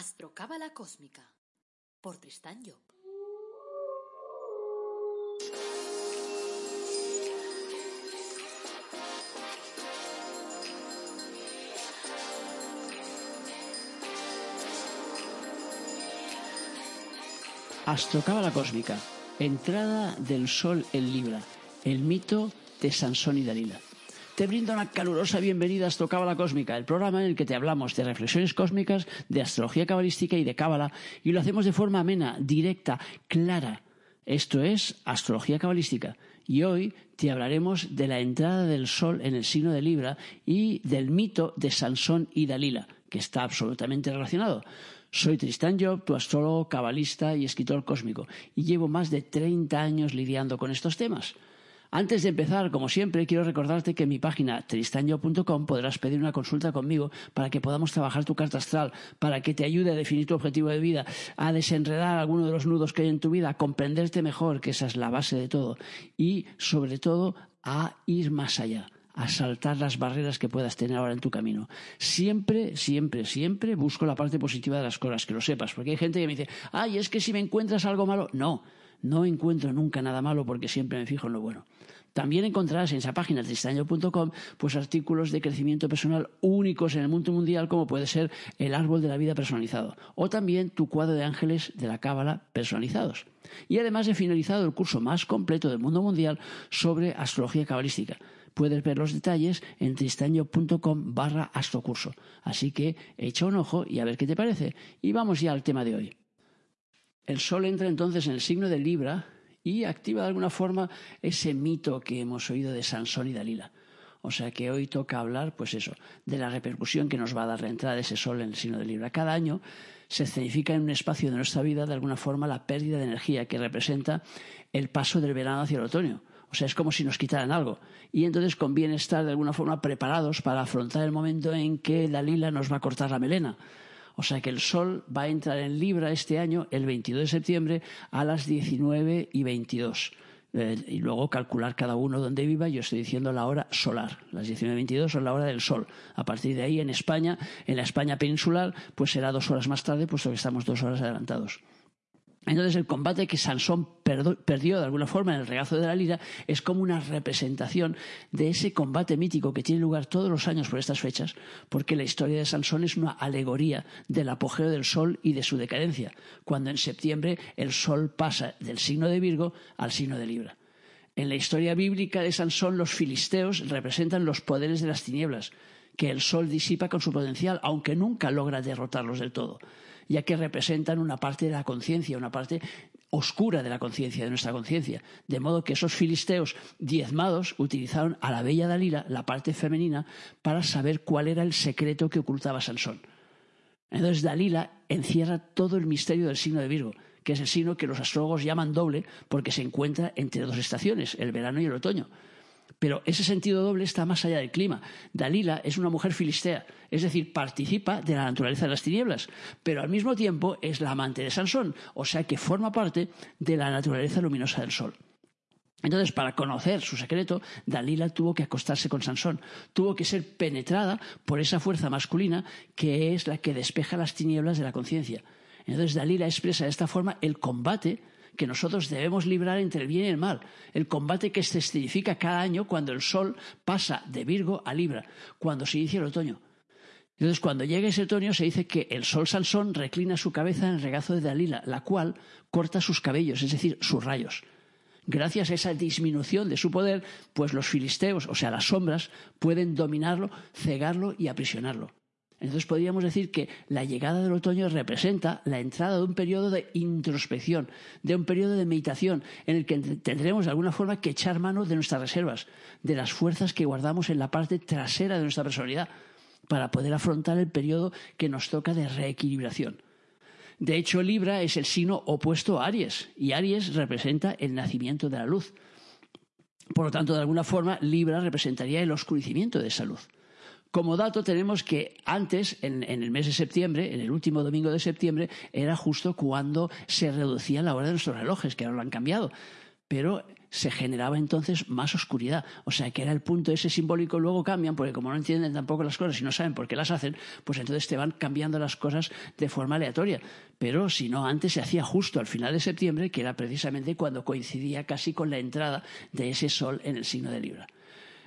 Astrocábala Cósmica por Tristán Job. Cósmica. Entrada del Sol en Libra. El mito de Sansón y Dalila. Te brindo una calurosa bienvenida a Astrocábala Cósmica, el programa en el que te hablamos de reflexiones cósmicas, de astrología cabalística y de cábala, y lo hacemos de forma amena, directa, clara. Esto es Astrología Cabalística. Y hoy te hablaremos de la entrada del Sol en el signo de Libra y del mito de Sansón y Dalila, que está absolutamente relacionado. Soy Tristan Job, tu astrólogo, cabalista y escritor cósmico, y llevo más de 30 años lidiando con estos temas. Antes de empezar, como siempre, quiero recordarte que en mi página tristanyo.com podrás pedir una consulta conmigo para que podamos trabajar tu carta astral, para que te ayude a definir tu objetivo de vida, a desenredar alguno de los nudos que hay en tu vida, a comprenderte mejor, que esa es la base de todo, y sobre todo a ir más allá a saltar las barreras que puedas tener ahora en tu camino. Siempre, siempre, siempre busco la parte positiva de las cosas, que lo sepas, porque hay gente que me dice, ay, es que si me encuentras algo malo, no, no encuentro nunca nada malo porque siempre me fijo en lo bueno. También encontrarás en esa página tristaño.com pues artículos de crecimiento personal únicos en el mundo mundial como puede ser el árbol de la vida personalizado o también tu cuadro de ángeles de la cábala personalizados. Y además he finalizado el curso más completo del mundo mundial sobre astrología cabalística. Puedes ver los detalles en tristaño.com barra astrocurso. Así que echa un ojo y a ver qué te parece. Y vamos ya al tema de hoy. El Sol entra entonces en el signo de Libra y activa de alguna forma ese mito que hemos oído de Sansón y Dalila. O sea que hoy toca hablar, pues eso, de la repercusión que nos va a dar la entrada de ese sol en el signo de Libra. Cada año se escenifica en un espacio de nuestra vida, de alguna forma, la pérdida de energía que representa el paso del verano hacia el otoño. O sea, es como si nos quitaran algo. Y entonces conviene estar de alguna forma preparados para afrontar el momento en que Dalila nos va a cortar la melena. O sea que el Sol va a entrar en Libra este año, el 22 de septiembre, a las 19 y 22. Eh, y luego calcular cada uno donde viva, yo estoy diciendo la hora solar. Las 19 y 22 son la hora del Sol. A partir de ahí, en España, en la España peninsular, pues será dos horas más tarde, puesto que estamos dos horas adelantados. Entonces el combate que Sansón perdió de alguna forma en el regazo de la lira es como una representación de ese combate mítico que tiene lugar todos los años por estas fechas, porque la historia de Sansón es una alegoría del apogeo del sol y de su decadencia, cuando en septiembre el sol pasa del signo de Virgo al signo de Libra. En la historia bíblica de Sansón los filisteos representan los poderes de las tinieblas, que el sol disipa con su potencial, aunque nunca logra derrotarlos del todo ya que representan una parte de la conciencia, una parte oscura de la conciencia, de nuestra conciencia. De modo que esos filisteos diezmados utilizaron a la bella Dalila, la parte femenina, para saber cuál era el secreto que ocultaba Sansón. Entonces Dalila encierra todo el misterio del signo de Virgo, que es el signo que los astrólogos llaman doble porque se encuentra entre dos estaciones, el verano y el otoño. Pero ese sentido doble está más allá del clima. Dalila es una mujer filistea, es decir, participa de la naturaleza de las tinieblas, pero al mismo tiempo es la amante de Sansón, o sea que forma parte de la naturaleza luminosa del sol. Entonces, para conocer su secreto, Dalila tuvo que acostarse con Sansón, tuvo que ser penetrada por esa fuerza masculina que es la que despeja las tinieblas de la conciencia. Entonces, Dalila expresa de esta forma el combate que nosotros debemos librar entre el bien y el mal, el combate que se escenifica cada año cuando el Sol pasa de Virgo a Libra, cuando se inicia el otoño. Entonces, cuando llega ese otoño, se dice que el sol Sansón reclina su cabeza en el regazo de Dalila, la cual corta sus cabellos, es decir, sus rayos. Gracias a esa disminución de su poder, pues los filisteos, o sea, las sombras, pueden dominarlo, cegarlo y aprisionarlo. Entonces podríamos decir que la llegada del otoño representa la entrada de un periodo de introspección, de un periodo de meditación, en el que tendremos de alguna forma que echar mano de nuestras reservas, de las fuerzas que guardamos en la parte trasera de nuestra personalidad, para poder afrontar el periodo que nos toca de reequilibración. De hecho, Libra es el signo opuesto a Aries, y Aries representa el nacimiento de la luz. Por lo tanto, de alguna forma, Libra representaría el oscurecimiento de esa luz. Como dato tenemos que antes, en, el mes de septiembre, en el último domingo de septiembre, era justo cuando se reducía la hora de nuestros relojes, que ahora lo han cambiado. Pero se generaba entonces más oscuridad. O sea, que era el punto ese simbólico, luego cambian, porque como no entienden tampoco las cosas y no saben por qué las hacen, pues entonces te van cambiando las cosas de forma aleatoria. Pero si no, antes se hacía justo al final de septiembre, que era precisamente cuando coincidía casi con la entrada de ese sol en el signo de Libra.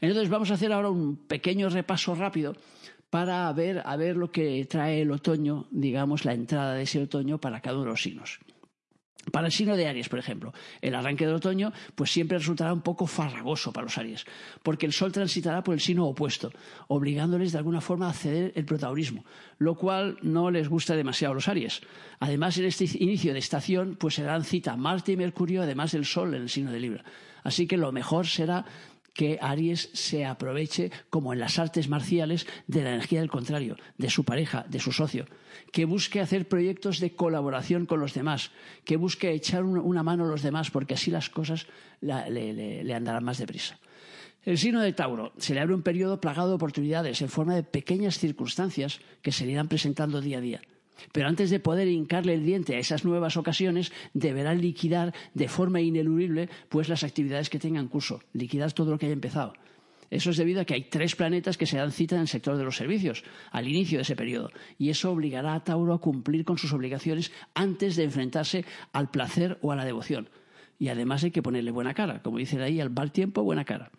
Entonces vamos a hacer ahora un pequeño repaso rápido para ver, a ver lo que trae el otoño, digamos, la entrada de ese otoño para cada uno de los signos. Para el signo de Aries, por ejemplo, el arranque del otoño pues siempre resultará un poco farragoso para los Aries, porque el Sol transitará por el signo opuesto, obligándoles de alguna forma a ceder el protagonismo, lo cual no les gusta demasiado a los Aries. Además, en este inicio de estación pues se dan cita Marte y Mercurio, además del Sol en el signo de Libra. Así que lo mejor será que Aries se aproveche, como en las artes marciales, de la energía del contrario, de su pareja, de su socio, que busque hacer proyectos de colaboración con los demás, que busque echar una mano a los demás, porque así las cosas le, andarán más deprisa. El signo de Tauro se le abre un periodo plagado de oportunidades en forma de pequeñas circunstancias que se le irán presentando día a día. Pero antes de poder hincarle el diente a esas nuevas ocasiones, deberán liquidar de forma ineludible pues las actividades que tengan curso, liquidar todo lo que haya empezado. Eso es debido a que hay tres planetas que se dan cita en el sector de los servicios al inicio de ese periodo, y eso obligará a Tauro a cumplir con sus obligaciones antes de enfrentarse al placer o a la devoción. Y además hay que ponerle buena cara, como dice ahí, al mal tiempo, buena cara.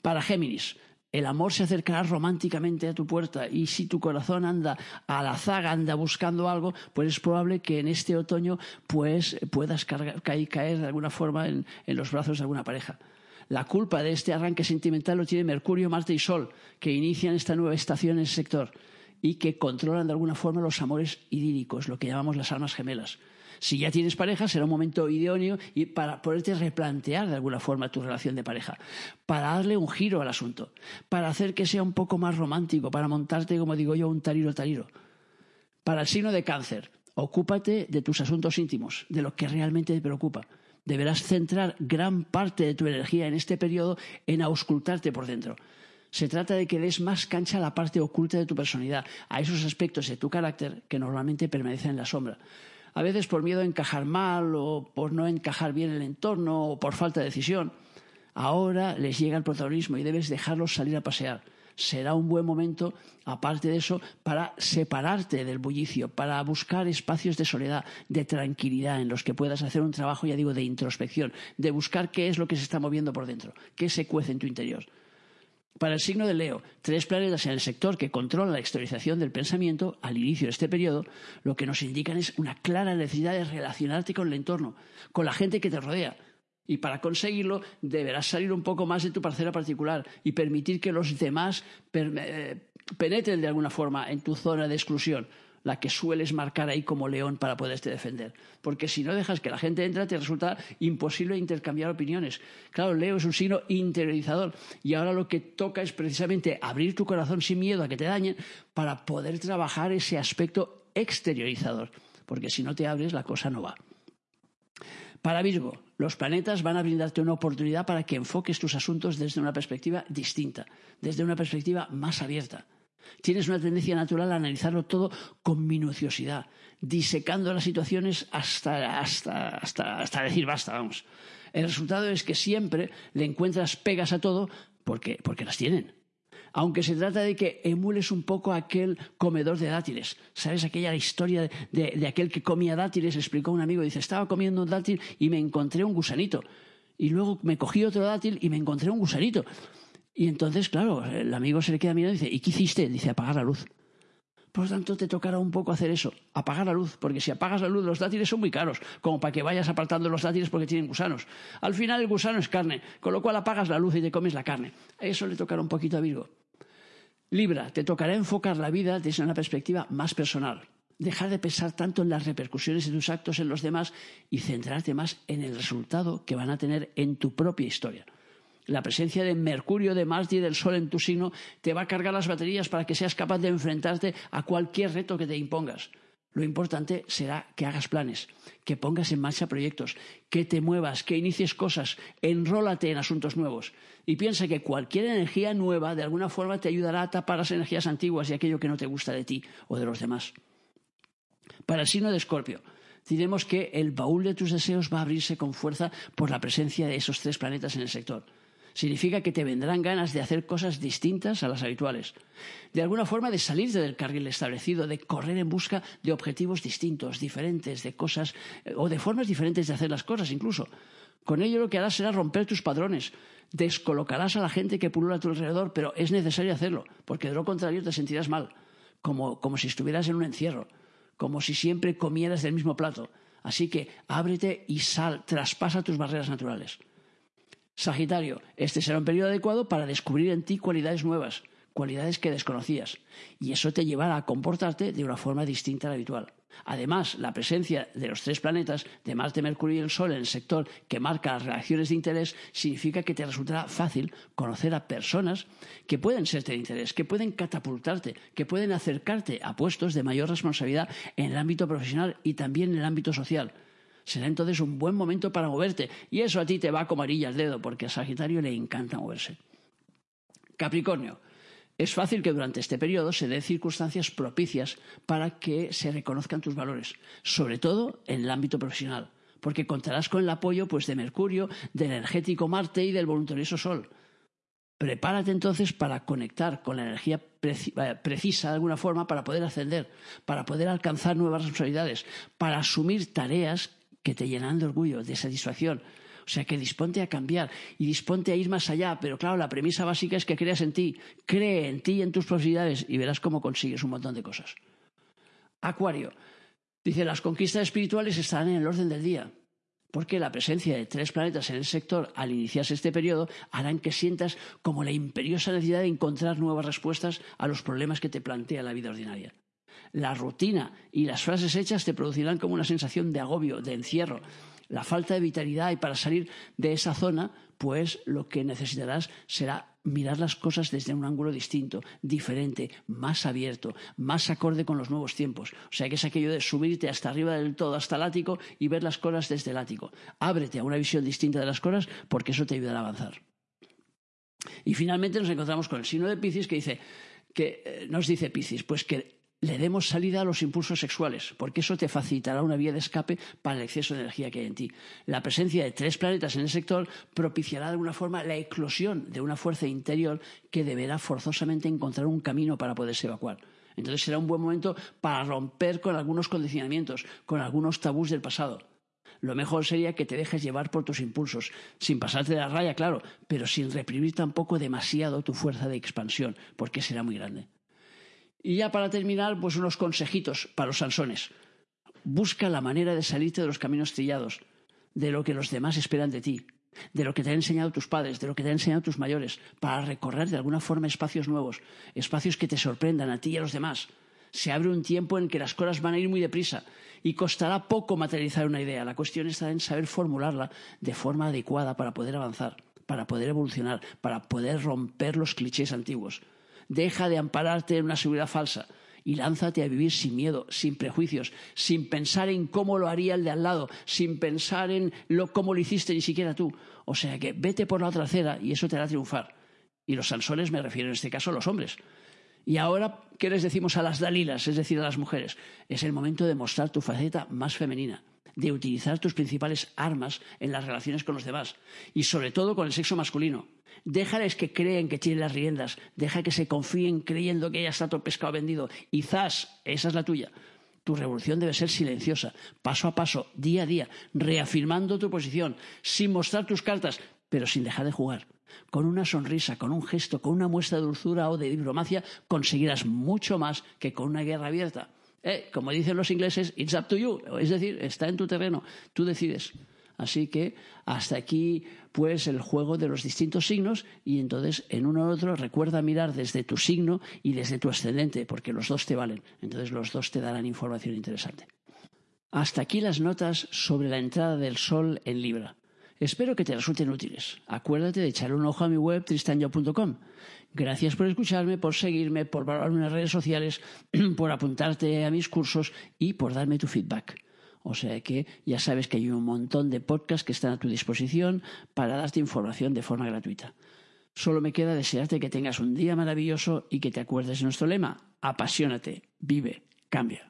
Para Géminis, el amor se acercará románticamente a tu puerta y si tu corazón anda a la zaga, anda buscando algo, pues es probable que en este otoño pues, puedas caer, de alguna forma en, en los brazos de alguna pareja. La culpa de este arranque sentimental lo tiene Mercurio, Marte y Sol, que inician esta nueva estación en el sector y que controlan de alguna forma los amores idílicos, lo que llamamos las almas gemelas. Si ya tienes pareja, será un momento idóneo y para poderte replantear de alguna forma tu relación de pareja, para darle un giro al asunto, para hacer que sea un poco más romántico, para montarte, como digo yo, un tariro tariro. Para el signo de cáncer, ocúpate de tus asuntos íntimos, de lo que realmente te preocupa. Deberás centrar gran parte de tu energía en este periodo en auscultarte por dentro. Se trata de que des más cancha a la parte oculta de tu personalidad, a esos aspectos de tu carácter que normalmente permanecen en la sombra a veces por miedo a encajar mal o por no encajar bien en el entorno o por falta de decisión. Ahora les llega el protagonismo y debes dejarlos salir a pasear. Será un buen momento, aparte de eso, para separarte del bullicio, para buscar espacios de soledad, de tranquilidad, en los que puedas hacer un trabajo, ya digo, de introspección, de buscar qué es lo que se está moviendo por dentro, qué se cuece en tu interior. Para el signo de Leo, tres planetas en el sector que controlan la exteriorización del pensamiento al inicio de este periodo, lo que nos indican es una clara necesidad de relacionarte con el entorno, con la gente que te rodea. Y para conseguirlo deberás salir un poco más de tu parcela particular y permitir que los demás eh, penetren de alguna forma en tu zona de exclusión la que sueles marcar ahí como león para poderte defender. Porque si no dejas que la gente entre, te resulta imposible intercambiar opiniones. Claro, Leo es un signo interiorizador y ahora lo que toca es precisamente abrir tu corazón sin miedo a que te dañen para poder trabajar ese aspecto exteriorizador. Porque si no te abres, la cosa no va. Para Virgo, los planetas van a brindarte una oportunidad para que enfoques tus asuntos desde una perspectiva distinta, desde una perspectiva más abierta. Tienes una tendencia natural a analizarlo todo con minuciosidad, disecando las situaciones hasta, hasta, decir basta, vamos. El resultado es que siempre le encuentras pegas a todo porque, porque las tienen. Aunque se trata de que emules un poco aquel comedor de dátiles. ¿Sabes aquella historia de, de aquel que comía dátiles? Explicó un amigo, dice, estaba comiendo un dátil y me encontré un gusanito. Y luego me cogí otro dátil y me encontré un gusanito. Y entonces, claro, el amigo se le queda mirando y dice, ¿y qué hiciste? Dice, apagar la luz. Por lo tanto, te tocará un poco hacer eso, apagar la luz, porque si apagas la luz, los dátiles son muy caros, como para que vayas apartando los dátiles porque tienen gusanos. Al final, el gusano es carne, con lo cual apagas la luz y te comes la carne. Eso le tocará un poquito a Virgo. Libra, te tocará enfocar la vida desde una perspectiva más personal. Dejar de pensar tanto en las repercusiones de tus actos en los demás y centrarte más en el resultado que van a tener en tu propia historia la presencia de Mercurio, de Marte y del Sol en tu signo te va a cargar las baterías para que seas capaz de enfrentarte a cualquier reto que te impongas. Lo importante será que hagas planes, que pongas en marcha proyectos, que te muevas, que inicies cosas, enrólate en asuntos nuevos. Y piensa que cualquier energía nueva de alguna forma te ayudará a tapar las energías antiguas y aquello que no te gusta de ti o de los demás. Para el signo de Escorpio, diremos que el baúl de tus deseos va a abrirse con fuerza por la presencia de esos tres planetas en el sector. Significa que te vendrán ganas de hacer cosas distintas a las habituales. De alguna forma de salirte del carril establecido, de correr en busca de objetivos distintos, diferentes, de cosas eh, o de formas diferentes de hacer las cosas incluso. Con ello lo que harás será romper tus padrones. Descolocarás a la gente que pulula a tu alrededor, pero es necesario hacerlo, porque de lo contrario te sentirás mal, como, como si estuvieras en un encierro, como si siempre comieras del mismo plato. Así que ábrete y sal, traspasa tus barreras naturales. Sagitario, este será un periodo adecuado para descubrir en ti cualidades nuevas, cualidades que desconocías, y eso te llevará a comportarte de una forma distinta a la habitual. Además, la presencia de los tres planetas, de Marte, Mercurio y el Sol, en el sector que marca las relaciones de interés, significa que te resultará fácil conocer a personas que pueden serte de interés, que pueden catapultarte, que pueden acercarte a puestos de mayor responsabilidad en el ámbito profesional y también en el ámbito social será entonces un buen momento para moverte. Y eso a ti te va como arilla al dedo, porque a Sagitario le encanta moverse. Capricornio. Es fácil que durante este periodo se den circunstancias propicias para que se reconozcan tus valores, sobre todo en el ámbito profesional, porque contarás con el apoyo pues, de Mercurio, del energético Marte y del voluntarioso Sol. Prepárate entonces para conectar con la energía eh, precisa de alguna forma para poder ascender, para poder alcanzar nuevas responsabilidades, para asumir tareas que te llenan de orgullo, de satisfacción. O sea que disponte a cambiar y disponte a ir más allá. Pero claro, la premisa básica es que creas en ti. Cree en ti y en tus posibilidades y verás cómo consigues un montón de cosas. Acuario. Dice, las conquistas espirituales estarán en el orden del día. Porque la presencia de tres planetas en el sector al iniciarse este periodo harán que sientas como la imperiosa necesidad de encontrar nuevas respuestas a los problemas que te plantea la vida ordinaria la rutina y las frases hechas te producirán como una sensación de agobio, de encierro, la falta de vitalidad y para salir de esa zona, pues lo que necesitarás será mirar las cosas desde un ángulo distinto, diferente, más abierto, más acorde con los nuevos tiempos. O sea que es aquello de subirte hasta arriba del todo, hasta el ático y ver las cosas desde el ático. Ábrete a una visión distinta de las cosas porque eso te ayudará a avanzar. Y finalmente nos encontramos con el signo de Piscis que dice que eh, nos dice Piscis, pues que le demos salida a los impulsos sexuales, porque eso te facilitará una vía de escape para el exceso de energía que hay en ti. La presencia de tres planetas en el sector propiciará de alguna forma la eclosión de una fuerza interior que deberá forzosamente encontrar un camino para poderse evacuar. Entonces será un buen momento para romper con algunos condicionamientos, con algunos tabús del pasado. Lo mejor sería que te dejes llevar por tus impulsos, sin pasarte de la raya, claro, pero sin reprimir tampoco demasiado tu fuerza de expansión, porque será muy grande. Y ya para terminar, pues unos consejitos para los Sansones. Busca la manera de salirte de los caminos trillados, de lo que los demás esperan de ti, de lo que te han enseñado tus padres, de lo que te han enseñado tus mayores, para recorrer de alguna forma espacios nuevos, espacios que te sorprendan a ti y a los demás. Se abre un tiempo en que las cosas van a ir muy deprisa y costará poco materializar una idea. La cuestión está en saber formularla de forma adecuada para poder avanzar, para poder evolucionar, para poder romper los clichés antiguos. Deja de ampararte en una seguridad falsa y lánzate a vivir sin miedo, sin prejuicios, sin pensar en cómo lo haría el de al lado, sin pensar en lo, cómo lo hiciste ni siquiera tú. O sea que vete por la otra acera y eso te hará triunfar. Y los sansones me refiero en este caso a los hombres. Y ahora, ¿qué les decimos a las dalilas, es decir, a las mujeres? Es el momento de mostrar tu faceta más femenina, de utilizar tus principales armas en las relaciones con los demás y sobre todo con el sexo masculino. Déjales que creen que tienen las riendas. Deja que se confíen creyendo que ya está todo pescado vendido. Zas, esa es la tuya. Tu revolución debe ser silenciosa, paso a paso, día a día, reafirmando tu posición, sin mostrar tus cartas, pero sin dejar de jugar. Con una sonrisa, con un gesto, con una muestra de dulzura o de diplomacia, conseguirás mucho más que con una guerra abierta. Eh, como dicen los ingleses, it's up to you. Es decir, está en tu terreno, tú decides. Así que hasta aquí pues el juego de los distintos signos y entonces en uno u otro recuerda mirar desde tu signo y desde tu ascendente porque los dos te valen. Entonces los dos te darán información interesante. Hasta aquí las notas sobre la entrada del sol en Libra. Espero que te resulten útiles. Acuérdate de echarle un ojo a mi web tristanyo.com. Gracias por escucharme, por seguirme, por valorarme en las redes sociales, por apuntarte a mis cursos y por darme tu feedback. O sea que ya sabes que hay un montón de podcasts que están a tu disposición para darte información de forma gratuita. Solo me queda desearte que tengas un día maravilloso y que te acuerdes de nuestro lema, apasionate, vive, cambia.